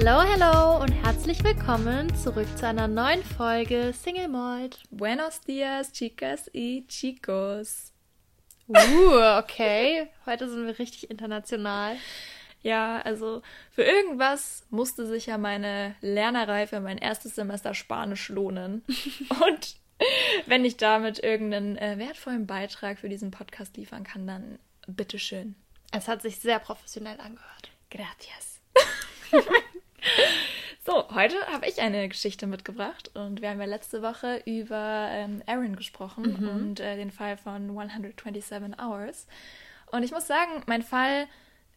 Hello, hello und herzlich willkommen zurück zu einer neuen Folge Single Malt. Buenos dias, chicas y chicos. Uh, okay. Heute sind wir richtig international. Ja, also für irgendwas musste sich ja meine Lernerreife, mein erstes Semester Spanisch lohnen. Und wenn ich damit irgendeinen äh, wertvollen Beitrag für diesen Podcast liefern kann, dann bitteschön. Es hat sich sehr professionell angehört. Gracias. so, heute habe ich eine Geschichte mitgebracht und wir haben ja letzte Woche über ähm, Aaron gesprochen Mhm. und äh, den Fall von 127 Hours. Und ich muss sagen, mein Fall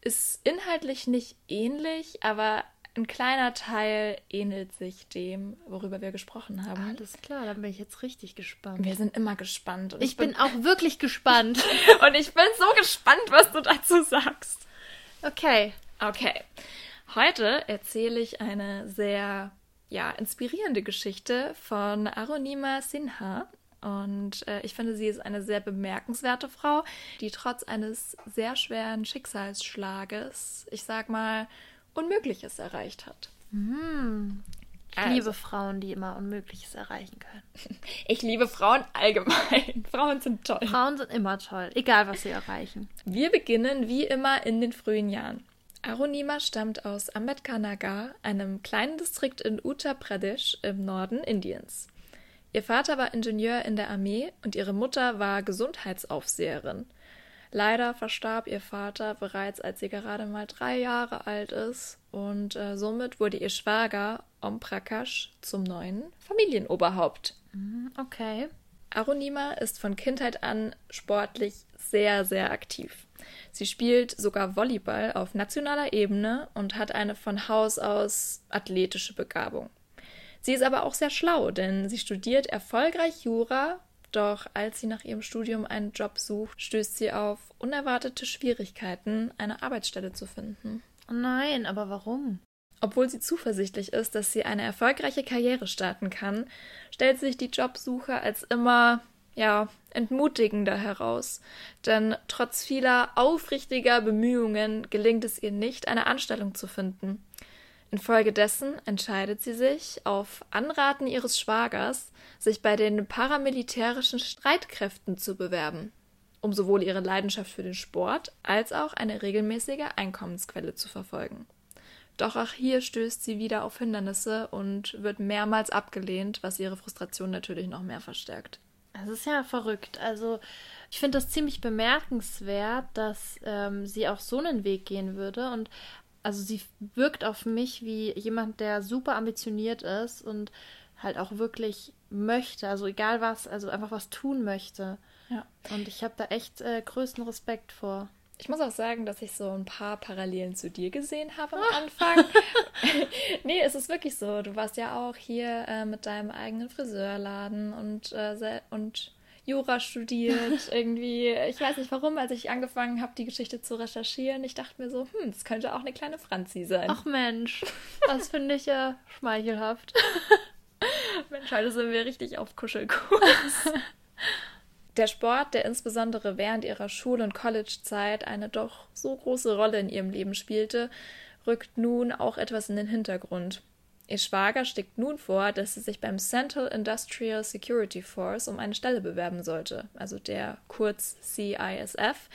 ist inhaltlich nicht ähnlich, aber ein kleiner Teil ähnelt sich dem, worüber wir gesprochen haben. Alles klar, dann bin ich jetzt richtig gespannt. Wir sind immer gespannt. Und Ich bin auch wirklich gespannt. und ich bin so gespannt, was du dazu sagst. Okay. Okay. Heute erzähle ich eine sehr ja, inspirierende Geschichte von Arunima Sinha. Und äh, ich finde, sie ist eine sehr bemerkenswerte Frau, die trotz eines sehr schweren Schicksalsschlages, ich sag mal, Unmögliches erreicht hat. Ich Also. liebe Frauen, die immer Unmögliches erreichen können. Ich liebe Frauen allgemein. Frauen sind toll. Frauen sind immer toll, egal was sie erreichen. Wir beginnen wie immer in den frühen Jahren. Arunima stammt aus Ambedkar einem kleinen Distrikt in Uttar Pradesh im Norden Indiens. Ihr Vater war Ingenieur in der Armee und ihre Mutter war Gesundheitsaufseherin. Leider verstarb ihr Vater bereits, als sie gerade mal drei Jahre alt ist und äh, somit wurde ihr Schwager Om Prakash zum neuen Familienoberhaupt. Okay. Arunima ist von Kindheit an sportlich sehr, sehr aktiv. Sie spielt sogar Volleyball auf nationaler Ebene und hat eine von Haus aus athletische Begabung. Sie ist aber auch sehr schlau, denn sie studiert erfolgreich Jura, doch als sie nach ihrem Studium einen Job sucht, stößt sie auf unerwartete Schwierigkeiten, eine Arbeitsstelle zu finden. Oh nein, aber warum? Obwohl sie zuversichtlich ist, dass sie eine erfolgreiche Karriere starten kann, stellt sich die Jobsuche als immer, ja, entmutigender heraus. Denn trotz vieler aufrichtiger Bemühungen gelingt es ihr nicht, eine Anstellung zu finden. Infolgedessen entscheidet sie sich, auf Anraten ihres Schwagers, sich bei den paramilitärischen Streitkräften zu bewerben, um sowohl ihre Leidenschaft für den Sport als auch eine regelmäßige Einkommensquelle zu verfolgen. Doch auch hier stößt sie wieder auf Hindernisse und wird mehrmals abgelehnt, was ihre Frustration natürlich noch mehr verstärkt. Es ist ja verrückt. Also, ich finde das ziemlich bemerkenswert, dass ähm, sie auch so einen Weg gehen würde. Und also sie wirkt auf mich wie jemand, der super ambitioniert ist und halt auch wirklich möchte. Also egal was, also einfach was tun möchte. Ja. Und ich habe da echt äh, größten Respekt vor. Ich muss auch sagen, dass ich so ein paar Parallelen zu dir gesehen habe am Anfang. nee, es ist wirklich so. Du warst ja auch hier äh, mit deinem eigenen Friseurladen und, äh, und Jura studiert. Irgendwie, ich weiß nicht warum, als ich angefangen habe, die Geschichte zu recherchieren, ich dachte mir so, hm, das könnte auch eine kleine Franzi sein. Ach Mensch, das finde ich ja schmeichelhaft. Mensch, heute sind wir richtig auf Kuschelkurs. Der Sport, der insbesondere während ihrer Schul- und Collegezeit eine doch so große Rolle in ihrem Leben spielte, rückt nun auch etwas in den Hintergrund. Ihr Schwager schlägt nun vor, dass sie sich beim Central Industrial Security Force um eine Stelle bewerben sollte. Also der kurz CISF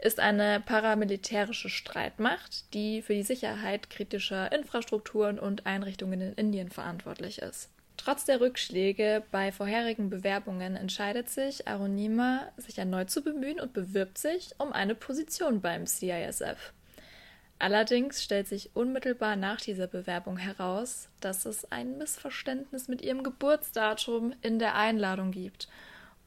ist eine paramilitärische Streitmacht, die für die Sicherheit kritischer Infrastrukturen und Einrichtungen in Indien verantwortlich ist. Trotz der Rückschläge bei vorherigen Bewerbungen entscheidet sich Arunima, sich erneut zu bemühen und bewirbt sich um eine Position beim CISF. Allerdings stellt sich unmittelbar nach dieser Bewerbung heraus, dass es ein Missverständnis mit ihrem Geburtsdatum in der Einladung gibt.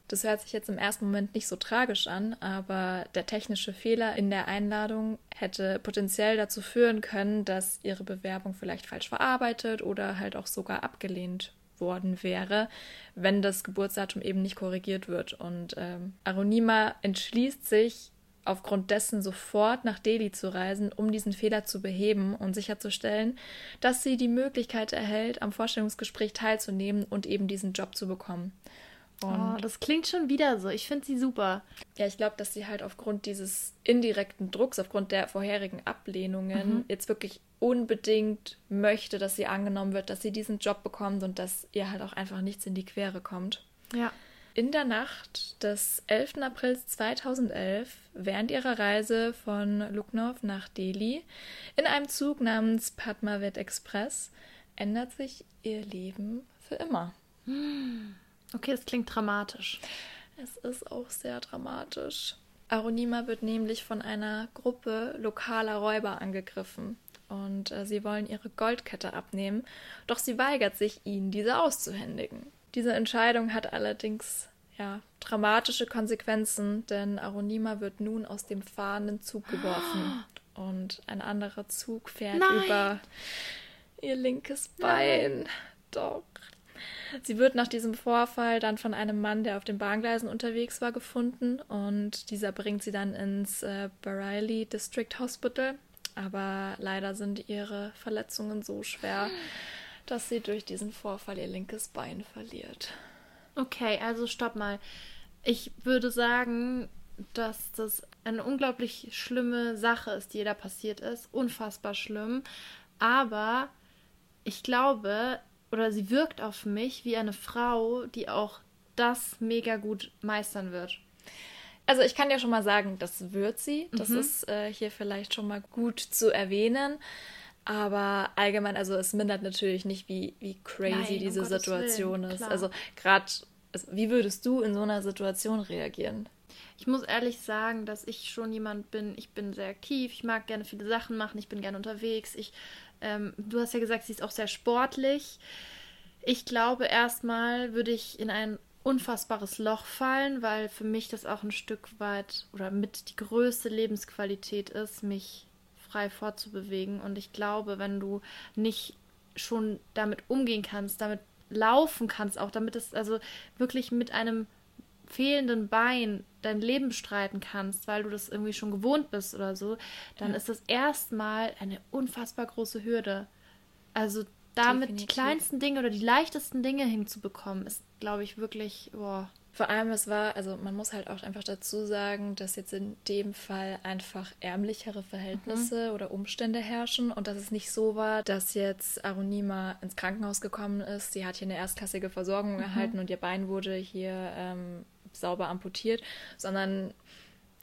Das hört sich jetzt im ersten Moment nicht so tragisch an, aber der technische Fehler in der Einladung hätte potenziell dazu führen können, dass ihre Bewerbung vielleicht falsch verarbeitet oder halt auch sogar abgelehnt worden wäre, wenn das Geburtsdatum eben nicht korrigiert wird. Und ähm, Arunima entschließt sich, aufgrund dessen sofort nach Delhi zu reisen, um diesen Fehler zu beheben und sicherzustellen, dass sie die Möglichkeit erhält, am Vorstellungsgespräch teilzunehmen und eben diesen Job zu bekommen. Oh, das klingt schon wieder so. Ich finde sie super. Ja, ich glaube, dass sie halt aufgrund dieses indirekten Drucks, aufgrund der vorherigen Ablehnungen, mhm. jetzt wirklich unbedingt möchte, dass sie angenommen wird, dass sie diesen Job bekommt und dass ihr halt auch einfach nichts in die Quere kommt. Ja. In der Nacht des 11. April 2011, während ihrer Reise von Lucknow nach Delhi, in einem Zug namens Padmavat Express, ändert sich ihr Leben für immer. Okay, es klingt dramatisch. Es ist auch sehr dramatisch. Aronima wird nämlich von einer Gruppe lokaler Räuber angegriffen und äh, sie wollen ihre Goldkette abnehmen, doch sie weigert sich, ihnen diese auszuhändigen. Diese Entscheidung hat allerdings ja, dramatische Konsequenzen, denn Aronima wird nun aus dem fahrenden Zug geworfen und ein anderer Zug fährt Nein. über ihr linkes Bein. Nein. Doch. Sie wird nach diesem Vorfall dann von einem Mann, der auf den Bahngleisen unterwegs war, gefunden und dieser bringt sie dann ins äh, Bareilly District Hospital. Aber leider sind ihre Verletzungen so schwer, dass sie durch diesen Vorfall ihr linkes Bein verliert. Okay, also stopp mal. Ich würde sagen, dass das eine unglaublich schlimme Sache ist, die da passiert ist. Unfassbar schlimm. Aber ich glaube, oder sie wirkt auf mich wie eine Frau, die auch das mega gut meistern wird. Also ich kann ja schon mal sagen, das wird sie. Das mhm. ist äh, hier vielleicht schon mal gut zu erwähnen. Aber allgemein, also es mindert natürlich nicht, wie, wie crazy Nein, diese um Situation Willen, ist. Klar. Also gerade, also wie würdest du in so einer Situation reagieren? Ich muss ehrlich sagen, dass ich schon jemand bin, ich bin sehr aktiv, ich mag gerne viele Sachen machen, ich bin gerne unterwegs. Ich, ähm, du hast ja gesagt, sie ist auch sehr sportlich. Ich glaube, erstmal würde ich in ein unfassbares Loch fallen, weil für mich das auch ein Stück weit oder mit die größte Lebensqualität ist, mich frei fortzubewegen. Und ich glaube, wenn du nicht schon damit umgehen kannst, damit laufen kannst, auch damit es also wirklich mit einem fehlenden Bein dein Leben bestreiten kannst, weil du das irgendwie schon gewohnt bist oder so, dann ja. ist das erstmal eine unfassbar große Hürde. Also damit Definitiv. die kleinsten Dinge oder die leichtesten Dinge hinzubekommen, ist, glaube ich, wirklich, boah. Vor allem, es war, also man muss halt auch einfach dazu sagen, dass jetzt in dem Fall einfach ärmlichere Verhältnisse mhm. oder Umstände herrschen und dass es nicht so war, dass jetzt Aronima ins Krankenhaus gekommen ist. Sie hat hier eine erstklassige Versorgung mhm. erhalten und ihr Bein wurde hier ähm, sauber amputiert, sondern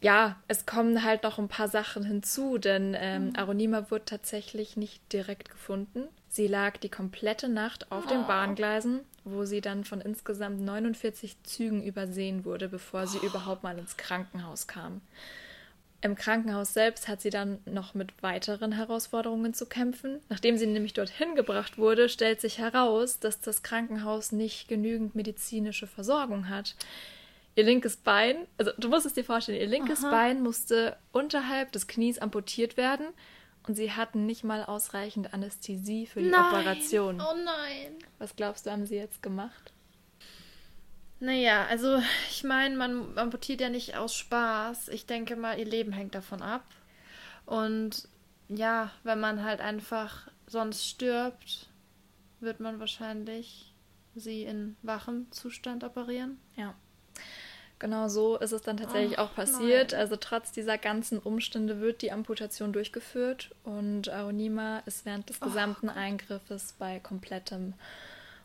ja, es kommen halt noch ein paar Sachen hinzu, denn ähm, mhm. Aronima wurde tatsächlich nicht direkt gefunden. Sie lag die komplette Nacht auf oh. den Bahngleisen, wo sie dann von insgesamt 49 Zügen übersehen wurde, bevor sie oh. überhaupt mal ins Krankenhaus kam. Im Krankenhaus selbst hat sie dann noch mit weiteren Herausforderungen zu kämpfen. Nachdem sie nämlich dorthin gebracht wurde, stellt sich heraus, dass das Krankenhaus nicht genügend medizinische Versorgung hat. Ihr linkes Bein, also du musst es dir vorstellen, ihr linkes Aha. Bein musste unterhalb des Knies amputiert werden und sie hatten nicht mal ausreichend Anästhesie für die nein. Operation. Oh nein. Was glaubst du, haben sie jetzt gemacht? Naja, also ich meine, man amputiert ja nicht aus Spaß. Ich denke mal, ihr Leben hängt davon ab. Und ja, wenn man halt einfach sonst stirbt, wird man wahrscheinlich sie in wachem Zustand operieren. Ja. Genau so ist es dann tatsächlich Ach, auch passiert. Nein. Also trotz dieser ganzen Umstände wird die Amputation durchgeführt und Aonima ist während des gesamten oh. Eingriffes bei komplettem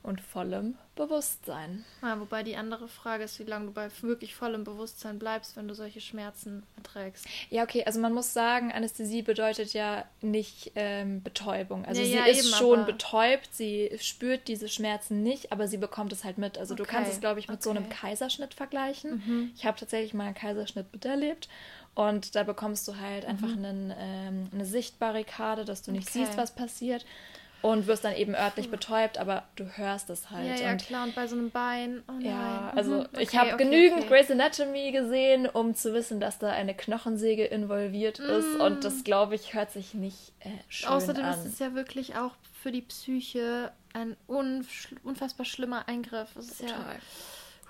und vollem Bewusstsein. Ja, wobei die andere Frage ist, wie lange du bei wirklich vollem Bewusstsein bleibst, wenn du solche Schmerzen erträgst. Ja, okay, also man muss sagen, Anästhesie bedeutet ja nicht ähm, Betäubung. Also ja, sie ja, ist eben, schon betäubt, sie spürt diese Schmerzen nicht, aber sie bekommt es halt mit. Also okay. du kannst es, glaube ich, mit okay. so einem Kaiserschnitt vergleichen. Mhm. Ich habe tatsächlich mal einen Kaiserschnitt miterlebt. Und da bekommst du halt mhm. einfach einen, ähm, eine Sichtbarrikade, dass du nicht okay. siehst, was passiert und wirst dann eben örtlich betäubt, aber du hörst es halt. Ja, ja, und, klar, und bei so einem Bein. Oh ja, also mhm. okay, ich habe okay, genügend okay. Grey's Anatomy gesehen, um zu wissen, dass da eine Knochensäge involviert mm. ist und das, glaube ich, hört sich nicht äh, schön Außerdem an. ist es ja wirklich auch für die Psyche ein unfassbar schlimmer Eingriff. Das ist Total. ja...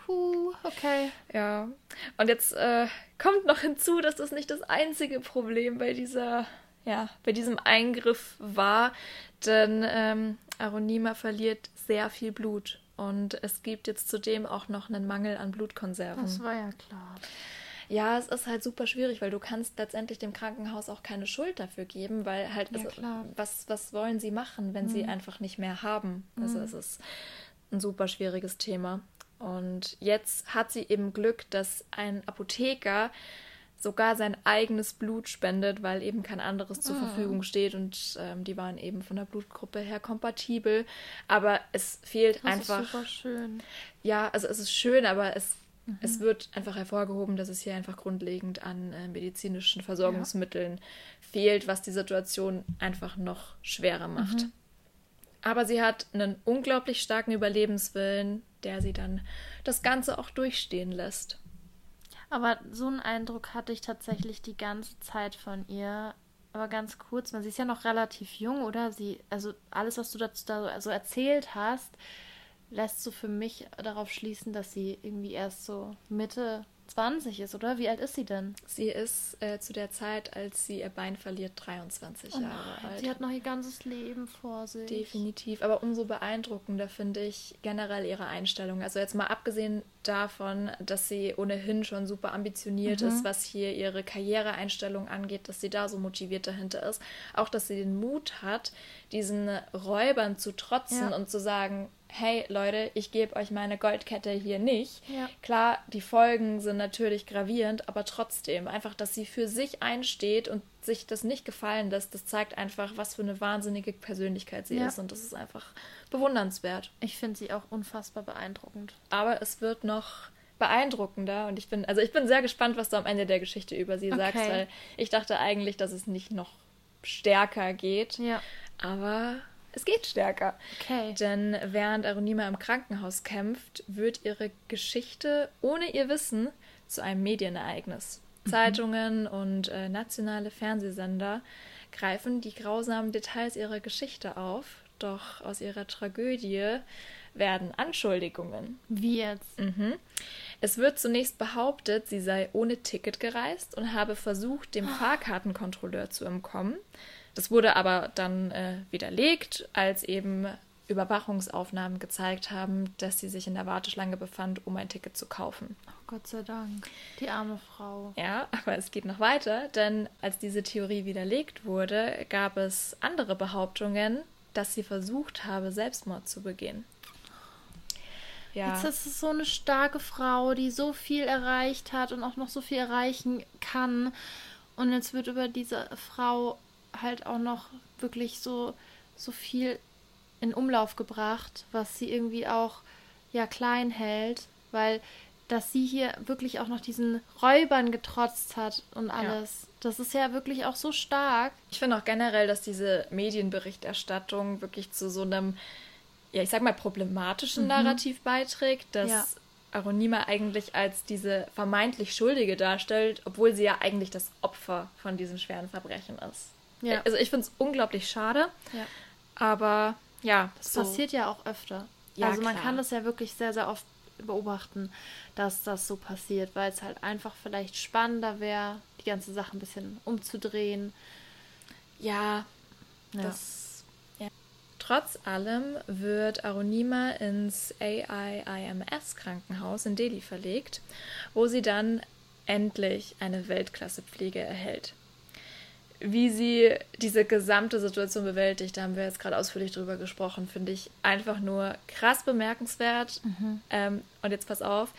Puh, okay. Ja. Und jetzt äh, kommt noch hinzu, dass das nicht das einzige Problem bei dieser ja, bei diesem Eingriff war, denn ähm, Aronima verliert sehr viel Blut. und es gibt jetzt zudem auch noch einen Mangel an Blutkonserven. Das war ja klar. Ja, es ist halt super schwierig, weil du kannst letztendlich dem Krankenhaus auch keine Schuld dafür geben, weil halt, Ja, also, was, was wollen sie machen, wenn sie einfach nicht mehr haben? Also es ist ein super schwieriges Thema. Und jetzt hat sie eben Glück, dass ein Apotheker sogar sein eigenes Blut spendet, weil eben kein anderes zur Verfügung steht und ähm, die waren eben von der Blutgruppe her kompatibel. Aber es fehlt Das einfach ist super schön. ja, also es ist schön, aber es, es wird einfach hervorgehoben, dass es hier einfach grundlegend an äh, medizinischen Versorgungsmitteln fehlt, was die Situation einfach noch schwerer macht. Aber sie hat einen unglaublich starken Überlebenswillen, der sie dann das Ganze auch durchstehen lässt. Aber so einen Eindruck hatte ich tatsächlich die ganze Zeit von ihr. Aber ganz kurz, man, sie ist ja noch relativ jung, oder? Sie, also alles, was du dazu da so erzählt hast, lässt so für mich darauf schließen, dass sie irgendwie erst so Mitte 20 ist, oder? Wie alt ist sie denn? Sie ist äh, zu der Zeit, als sie ihr Bein verliert, 23 Jahre alt. Oh Sie hat noch ihr ganzes Leben vor sich. Definitiv, aber umso beeindruckender finde ich generell ihre Einstellung. Also jetzt mal abgesehen davon, dass sie ohnehin schon super ambitioniert ist, was hier ihre Karriereeinstellung angeht, dass sie da so motiviert dahinter ist, auch dass sie den Mut hat, diesen Räubern zu trotzen Ja. und zu sagen, hey Leute, ich gebe euch meine Goldkette hier nicht. Ja. Klar, die Folgen sind natürlich gravierend, aber trotzdem, einfach, dass sie für sich einsteht und sich das nicht gefallen lässt, das zeigt einfach, was für eine wahnsinnige Persönlichkeit sie Ja. ist und das ist einfach bewundernswert. Ich finde sie auch unfassbar beeindruckend. Aber es wird noch beeindruckender und ich bin, also ich bin sehr gespannt, was du am Ende der Geschichte über sie sagst, Okay. weil ich dachte eigentlich, dass es nicht noch stärker geht, Ja. aber es geht stärker. Okay. Denn während Aronima im Krankenhaus kämpft, wird ihre Geschichte ohne ihr Wissen zu einem Medienereignis. Zeitungen und äh, nationale Fernsehsender greifen die grausamen Details ihrer Geschichte auf, doch aus ihrer Tragödie werden Anschuldigungen. Wie jetzt? Mhm. Es wird zunächst behauptet, sie sei ohne Ticket gereist und habe versucht, dem Fahrkartenkontrolleur zu entkommen. Das wurde aber dann äh, widerlegt, als eben Überwachungsaufnahmen gezeigt haben, dass sie sich in der Warteschlange befand, um ein Ticket zu kaufen. Oh, Gott sei Dank. Die arme Frau. Ja, aber es geht noch weiter, denn als diese Theorie widerlegt wurde, gab es andere Behauptungen, dass sie versucht habe, Selbstmord zu begehen. Ja. Jetzt ist es so eine starke Frau, die so viel erreicht hat und auch noch so viel erreichen kann. Und jetzt wird über diese Frau halt auch noch wirklich so, so viel in Umlauf gebracht, was sie irgendwie auch ja klein hält, weil dass sie hier wirklich auch noch diesen Räubern getrotzt hat und alles. Das ist ja wirklich auch so stark. Ich finde auch generell, dass diese Medienberichterstattung wirklich zu so einem, ja, ich sag mal, problematischen Narrativ beiträgt, dass Mhm. Ja. Aronima eigentlich als diese vermeintlich Schuldige darstellt, obwohl sie ja eigentlich das Opfer von diesem schweren Verbrechen ist. Ja. Also ich finde es unglaublich schade, Ja. aber ja, Das so. passiert ja auch öfter. Ja, also man klar. kann das ja wirklich sehr, sehr oft beobachten, dass das so passiert, weil es halt einfach vielleicht spannender wäre, die ganze Sache ein bisschen umzudrehen. Ja, Ja. das. Ja. Trotz allem wird Aronima ins AIIMS-Krankenhaus in Delhi verlegt, wo sie dann endlich eine Weltklassepflege erhält. Wie sie diese gesamte Situation bewältigt, da haben wir jetzt gerade ausführlich drüber gesprochen, finde ich einfach nur krass bemerkenswert. Ähm, und jetzt pass auf,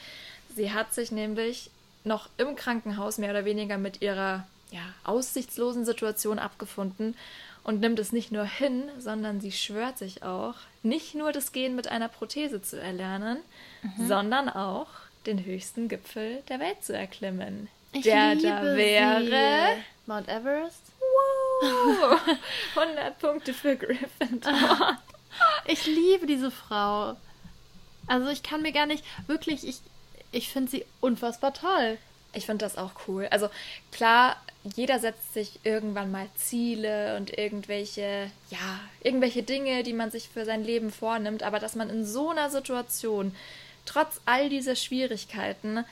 sie hat sich nämlich noch im Krankenhaus mehr oder weniger mit ihrer ja, aussichtslosen Situation abgefunden und nimmt es nicht nur hin, sondern sie schwört sich auch, nicht nur das Gehen mit einer Prothese zu erlernen, sondern auch den höchsten Gipfel der Welt zu erklimmen. Ich der da wäre. sie. Mount Everest. Wow! 100 Punkte für Gryffindor. Ich liebe diese Frau. Also ich kann mir gar nicht wirklich, ich, ich finde sie unfassbar toll. Ich finde das auch cool. Also klar, jeder setzt sich irgendwann mal Ziele und irgendwelche, ja, irgendwelche Dinge, die man sich für sein Leben vornimmt, aber dass man in so einer Situation, trotz all dieser Schwierigkeiten,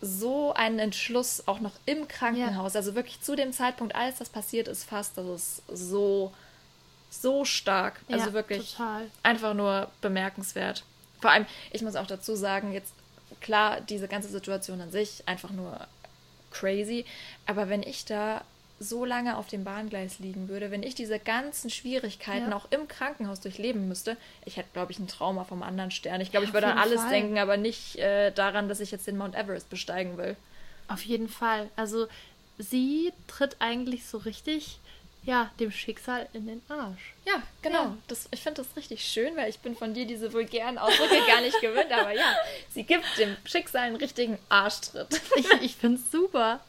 so einen Entschluss auch noch im Krankenhaus, also wirklich zu dem Zeitpunkt, als das passiert ist, fast, das ist so, so stark. Also Ja, wirklich total. einfach nur bemerkenswert. Vor allem, ich muss auch dazu sagen, jetzt klar, diese ganze Situation an sich einfach nur crazy, aber wenn ich da so lange auf dem Bahngleis liegen würde, wenn ich diese ganzen Schwierigkeiten ja. auch im Krankenhaus durchleben müsste, ich hätte, glaube ich, ein Trauma vom anderen Stern. Ich glaube, ja, ich würde an alles Fall. denken, aber nicht äh, daran, dass ich jetzt den Mount Everest besteigen will. Auf jeden Fall. Also sie tritt eigentlich so richtig ja, dem Schicksal in den Arsch. Ja, genau. Ja. Das, ich finde das richtig schön, weil ich bin von dir diese vulgären Ausdrücke gar nicht gewöhnt, aber ja, sie gibt dem Schicksal einen richtigen Arschtritt. Ich, ich finde es super.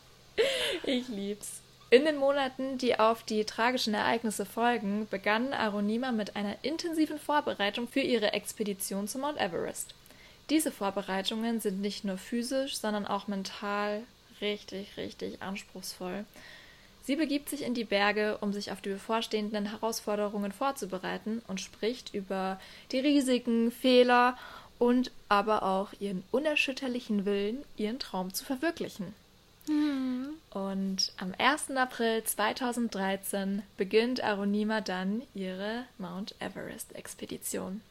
Ich lieb's. In den Monaten, die auf die tragischen Ereignisse folgen, begann Aronima mit einer intensiven Vorbereitung für ihre Expedition zum Mount Everest. Diese Vorbereitungen sind nicht nur physisch, sondern auch mental richtig, richtig anspruchsvoll. Sie begibt sich in die Berge, um sich auf die bevorstehenden Herausforderungen vorzubereiten und spricht über die Risiken, Fehler und aber auch ihren unerschütterlichen Willen, ihren Traum zu verwirklichen. Und am 1. April 2013 beginnt Aronima dann ihre Mount Everest-Expedition.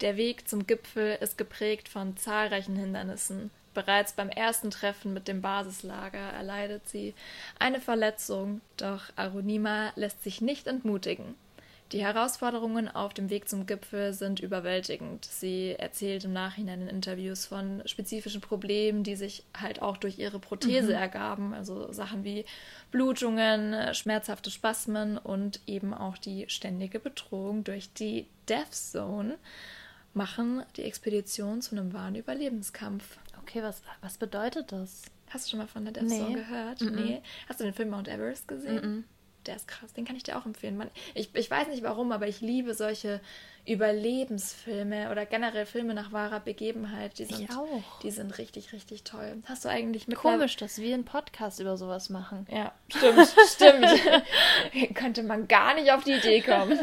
Der Weg zum Gipfel ist geprägt von zahlreichen Hindernissen. Bereits beim ersten Treffen mit dem Basislager erleidet sie eine Verletzung, doch Aronima lässt sich nicht entmutigen. Die Herausforderungen auf dem Weg zum Gipfel sind überwältigend. Sie erzählt im Nachhinein in Interviews von spezifischen Problemen, die sich halt auch durch ihre Prothese mhm. ergaben. Also Sachen wie Blutungen, schmerzhafte Spasmen und eben auch die ständige Bedrohung durch die Death Zone machen die Expedition zu einem wahren Überlebenskampf. Okay, was, was bedeutet das? Hast du schon mal von der Death nee. Zone gehört? Mm -mm. Nee. Hast du den Film Mount Everest gesehen? Mm der ist krass, den kann ich dir auch empfehlen. Man, ich, ich weiß nicht warum, aber ich liebe solche Überlebensfilme oder generell Filme nach wahrer Begebenheit. Die sind. Die sind richtig, richtig toll. Hast du eigentlich mit Komisch, dass wir einen Podcast über sowas machen. Ja, stimmt, stimmt. Könnte man gar nicht auf die Idee kommen.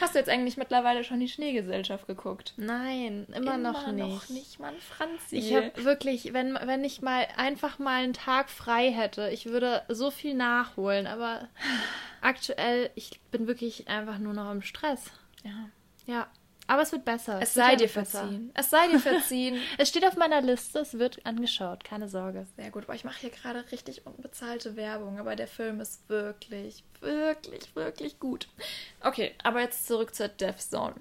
Hast du jetzt eigentlich mittlerweile schon die Schneegesellschaft geguckt? Nein, immer, immer noch nicht. noch nicht, Mann, Franzi. Ich habe wirklich, wenn, wenn ich mal einfach mal einen Tag frei hätte, ich würde so viel nachholen, aber aktuell, ich bin wirklich einfach nur noch im Stress. Ja. Ja, aber es wird besser. Es, es sei dir verziehen. Es sei dir verziehen. es steht auf meiner Liste, es wird angeschaut, keine Sorge. Sehr gut, aber ich mache hier gerade richtig unbezahlte Werbung, aber der Film ist wirklich, wirklich, wirklich gut. Okay, aber jetzt zurück zur Death Zone.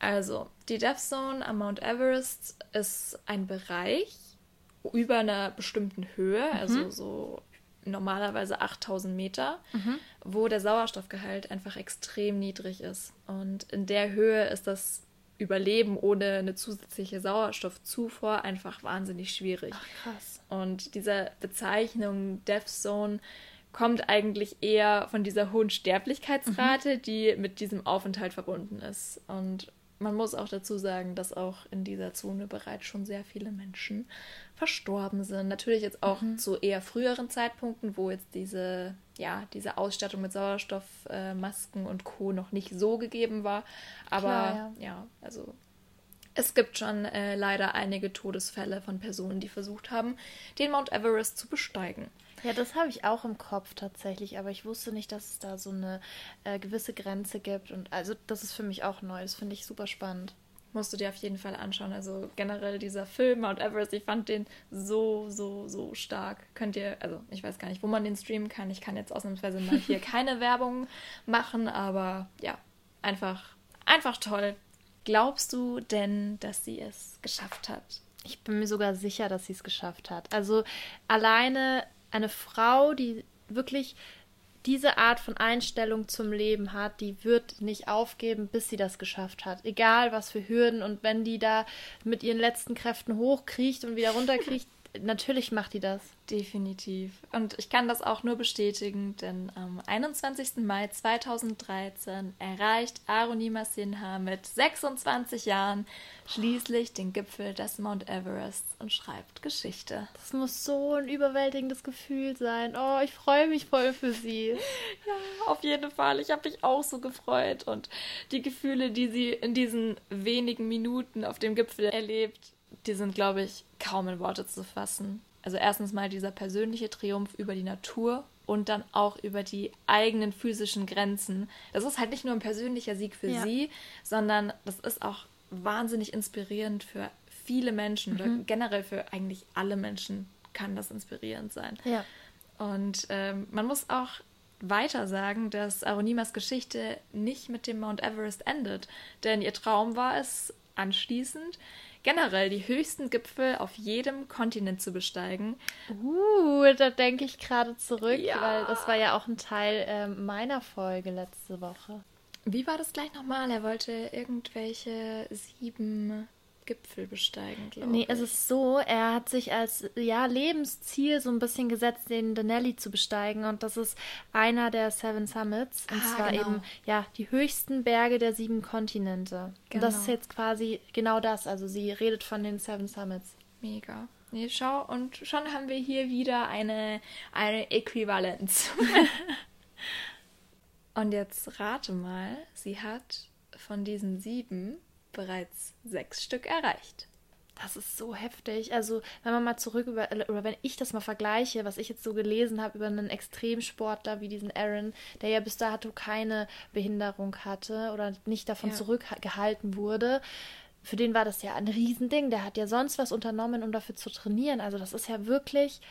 Also, die Death Zone am Mount Everest ist ein Bereich über einer bestimmten Höhe, mhm. also so normalerweise 8000 Meter, mhm. wo der Sauerstoffgehalt einfach extrem niedrig ist. Und in der Höhe ist das Überleben ohne eine zusätzliche Sauerstoffzufuhr einfach wahnsinnig schwierig. Ach, krass. Und diese Bezeichnung Death Zone kommt eigentlich eher von dieser hohen Sterblichkeitsrate, mhm. die mit diesem Aufenthalt verbunden ist. Und man muss auch dazu sagen, dass auch in dieser Zone bereits schon sehr viele Menschen verstorben sind. Natürlich jetzt auch mhm. zu eher früheren Zeitpunkten, wo jetzt diese, ja, diese Ausstattung mit Sauerstoffmasken äh, und Co. noch nicht so gegeben war. Aber Klar, ja. ja. also es gibt schon äh, leider einige Todesfälle von Personen, die versucht haben, den Mount Everest zu besteigen. Ja, das habe ich auch im Kopf tatsächlich, aber ich wusste nicht, dass es da so eine äh, gewisse Grenze gibt. Und also das ist für mich auch neu. Das finde ich super spannend. Musst du dir auf jeden Fall anschauen. Also generell dieser Film Mount Everest, ich fand den so, so, so stark. Könnt ihr, also ich weiß gar nicht, wo man den streamen kann. Ich kann jetzt ausnahmsweise mal hier keine Werbung machen, aber ja, einfach, einfach toll. Glaubst du denn, dass sie es geschafft hat? Ich bin mir sogar sicher, dass sie es geschafft hat. Also alleine eine Frau, die wirklich diese Art von Einstellung zum Leben hat, die wird nicht aufgeben, bis sie das geschafft hat. Egal was für Hürden und wenn die da mit ihren letzten Kräften hochkriecht und wieder runterkriecht, Natürlich macht die das. Definitiv. Und ich kann das auch nur bestätigen, denn am 21. Mai 2013 erreicht Arunima Sinha mit 26 Jahren schließlich den Gipfel des Mount Everest und schreibt Geschichte. Das muss so ein überwältigendes Gefühl sein. Oh, ich freue mich voll für sie. ja, auf jeden Fall. Ich habe mich auch so gefreut. Und die Gefühle, die sie in diesen wenigen Minuten auf dem Gipfel erlebt, die sind, glaube ich, kaum in Worte zu fassen. Also erstens mal dieser persönliche Triumph über die Natur und dann auch über die eigenen physischen Grenzen. Das ist halt nicht nur ein persönlicher Sieg für ja. sie, sondern das ist auch wahnsinnig inspirierend für viele Menschen mhm. oder generell für eigentlich alle Menschen kann das inspirierend sein. Ja. Und ähm, man muss auch weiter sagen, dass Aronimas Geschichte nicht mit dem Mount Everest endet, denn ihr Traum war es anschließend generell die höchsten Gipfel auf jedem Kontinent zu besteigen. Uh, da denke ich gerade zurück, ja. weil das war ja auch ein Teil äh, meiner Folge letzte Woche. Wie war das gleich nochmal? Er wollte irgendwelche sieben Gipfel besteigen, glaube nee, ich. Nee, es ist so, er hat sich als ja, Lebensziel so ein bisschen gesetzt, den Denali zu besteigen. Und das ist einer der Seven Summits. Und ah, zwar genau. eben ja die höchsten Berge der sieben Kontinente. Genau. Und das ist genau. jetzt quasi genau das. Also sie redet von den Seven Summits. Mega. Nee, schau, und schon haben wir hier wieder eine, eine Äquivalenz. und jetzt rate mal, sie hat von diesen sieben bereits sechs Stück erreicht. Das ist so heftig. Also, wenn man mal zurück über, oder wenn ich das mal vergleiche, was ich jetzt so gelesen habe über einen Extremsportler wie diesen Aaron, der ja bis dato keine Behinderung hatte oder nicht davon ja. zurückgehalten wurde, für den war das ja ein Riesending. Der hat ja sonst was unternommen, um dafür zu trainieren. Also, das ist ja wirklich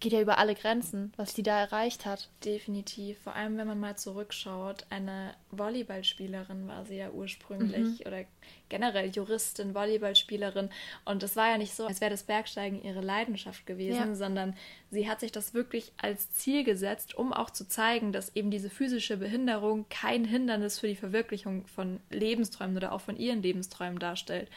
geht ja über alle Grenzen, was die da erreicht hat. Definitiv. Vor allem, wenn man mal zurückschaut. Eine Volleyballspielerin war sie ja ursprünglich mhm. oder generell Juristin, Volleyballspielerin. Und es war ja nicht so, als wäre das Bergsteigen ihre Leidenschaft gewesen, ja. sondern sie hat sich das wirklich als Ziel gesetzt, um auch zu zeigen, dass eben diese physische Behinderung kein Hindernis für die Verwirklichung von Lebensträumen oder auch von ihren Lebensträumen darstellt.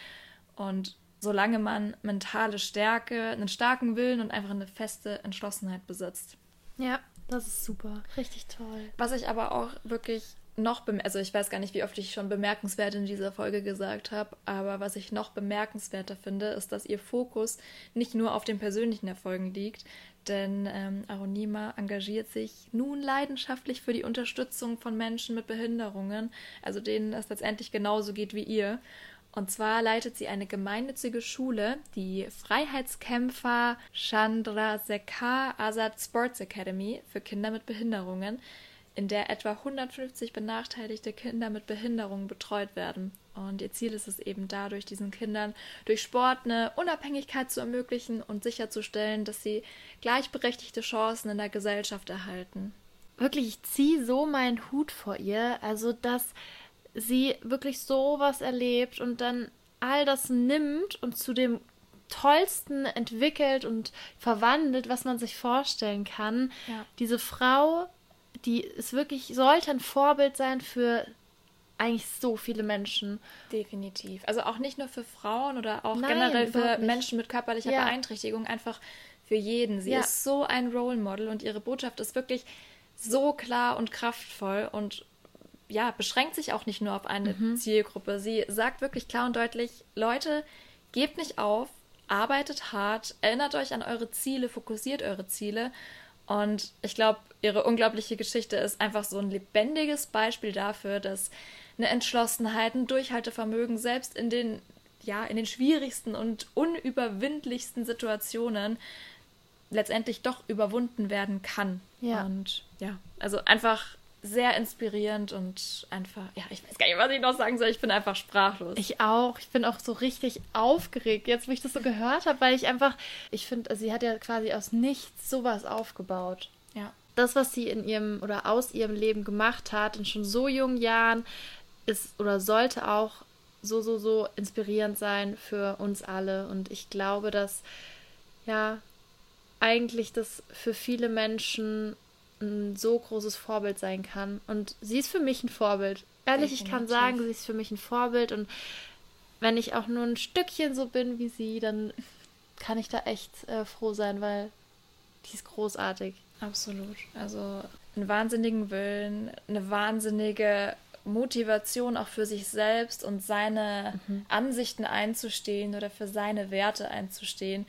Und solange man mentale Stärke, einen starken Willen und einfach eine feste Entschlossenheit besitzt. Ja, das ist super. Richtig toll. Was ich aber auch wirklich noch, also ich weiß gar nicht, wie oft ich schon bemerkenswert in dieser Folge gesagt habe, aber was ich noch bemerkenswerter finde, ist, dass ihr Fokus nicht nur auf den persönlichen Erfolgen liegt, denn ähm, Aronima engagiert sich nun leidenschaftlich für die Unterstützung von Menschen mit Behinderungen, also denen es letztendlich genauso geht wie ihr. Und zwar leitet sie eine gemeinnützige Schule, die Freiheitskämpfer Chandra Sekar Azad Sports Academy für Kinder mit Behinderungen, in der etwa 150 benachteiligte Kinder mit Behinderungen betreut werden. Und ihr Ziel ist es eben dadurch, diesen Kindern durch Sport eine Unabhängigkeit zu ermöglichen und sicherzustellen, dass sie gleichberechtigte Chancen in der Gesellschaft erhalten. Wirklich, ich ziehe so meinen Hut vor ihr. Also, dass sie wirklich sowas erlebt und dann all das nimmt und zu dem Tollsten entwickelt und verwandelt, was man sich vorstellen kann. Ja. Diese Frau, die ist wirklich, sollte ein Vorbild sein für eigentlich so viele Menschen. Definitiv. Also auch nicht nur für Frauen oder auch Nein, generell für Menschen mit körperlicher ja. Beeinträchtigung, einfach für jeden. Sie ja. ist so ein Role Model und ihre Botschaft ist wirklich so klar und kraftvoll und ja, beschränkt sich auch nicht nur auf eine mhm. Zielgruppe. Sie sagt wirklich klar und deutlich, Leute, gebt nicht auf, arbeitet hart, erinnert euch an eure Ziele, fokussiert eure Ziele. Und ich glaube, ihre unglaubliche Geschichte ist einfach so ein lebendiges Beispiel dafür, dass eine Entschlossenheit, ein Durchhaltevermögen selbst in den ja, in den schwierigsten und unüberwindlichsten Situationen letztendlich doch überwunden werden kann. Ja. Und ja, also einfach sehr inspirierend und einfach, ja, ich weiß gar nicht, was ich noch sagen soll. Ich bin einfach sprachlos. Ich auch. Ich bin auch so richtig aufgeregt, jetzt wo ich das so gehört habe, weil ich einfach, ich finde, sie hat ja quasi aus nichts sowas aufgebaut. Ja. Das, was sie in ihrem oder aus ihrem Leben gemacht hat, in schon so jungen Jahren, ist oder sollte auch so, so, so inspirierend sein für uns alle. Und ich glaube, dass, ja, eigentlich das für viele Menschen ein so großes Vorbild sein kann. Und sie ist für mich ein Vorbild. Ehrlich, ich kann sagen, sie ist für mich ein Vorbild. Und wenn ich auch nur ein Stückchen so bin wie sie, dann kann ich da echt äh, froh sein, weil die ist großartig. Absolut. Also einen wahnsinnigen Willen, eine wahnsinnige Motivation auch für sich selbst und seine mhm. Ansichten einzustehen oder für seine Werte einzustehen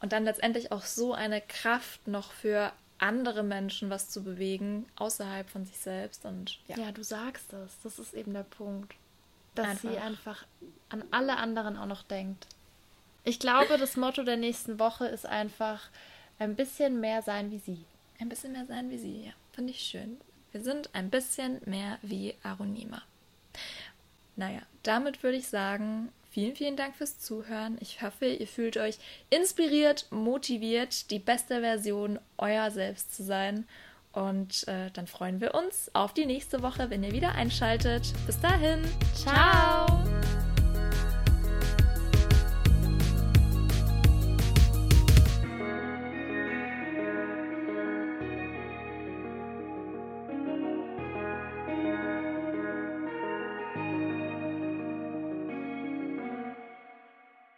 und dann letztendlich auch so eine Kraft noch für andere Menschen was zu bewegen, außerhalb von sich selbst. Und ja, ja du sagst das. Das ist eben der Punkt. Dass einfach. sie einfach an alle anderen auch noch denkt. Ich glaube, das Motto der nächsten Woche ist einfach ein bisschen mehr sein wie sie. Ein bisschen mehr sein wie sie, ja. Finde ich schön. Wir sind ein bisschen mehr wie Aronima. Naja, damit würde ich sagen, vielen, vielen Dank fürs Zuhören. Ich hoffe, ihr fühlt euch inspiriert, motiviert, die beste Version euer Selbst zu sein. Und äh, dann freuen wir uns auf die nächste Woche, wenn ihr wieder einschaltet. Bis dahin. Ciao.